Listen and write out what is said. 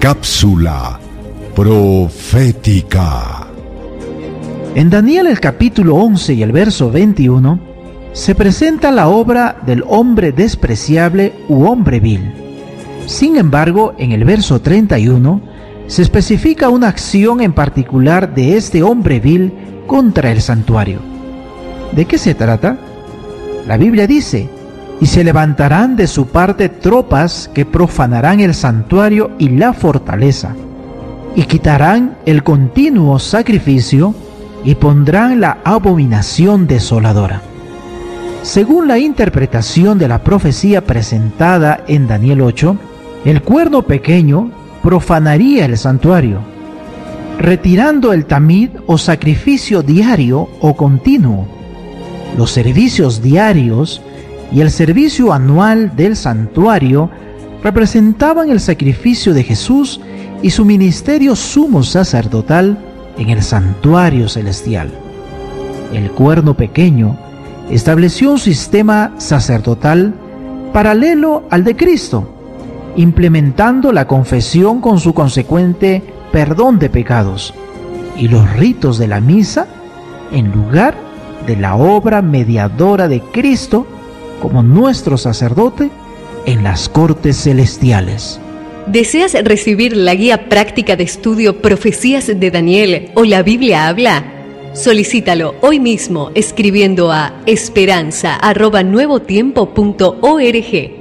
Cápsula profética. En Daniel el capítulo 11 y el verso 21 se presenta la obra del hombre despreciable u hombre vil. Sin embargo, en el verso 31 se especifica una acción en particular de este hombre vil contra el santuario. ¿De qué se trata? La Biblia dice, y se levantarán de su parte tropas que profanarán el santuario y la fortaleza, y quitarán el continuo sacrificio y pondrán la abominación desoladora. Según la interpretación de la profecía presentada en Daniel 8, el cuerno pequeño profanaría el santuario, retirando el tamid o sacrificio diario o continuo. Los servicios diarios y el servicio anual del santuario representaban el sacrificio de Jesús y su ministerio sumo sacerdotal en el santuario celestial. El cuerno pequeño estableció un sistema sacerdotal paralelo al de Cristo, implementando la confesión con su consecuente perdón de pecados y los ritos de la misa en lugar de la obra mediadora de Cristo como nuestro sacerdote en las cortes celestiales. ¿Deseas recibir la guía práctica de estudio Profecías de Daniel o la Biblia habla? Solicítalo hoy mismo escribiendo a esperanza.nuevotiempo.org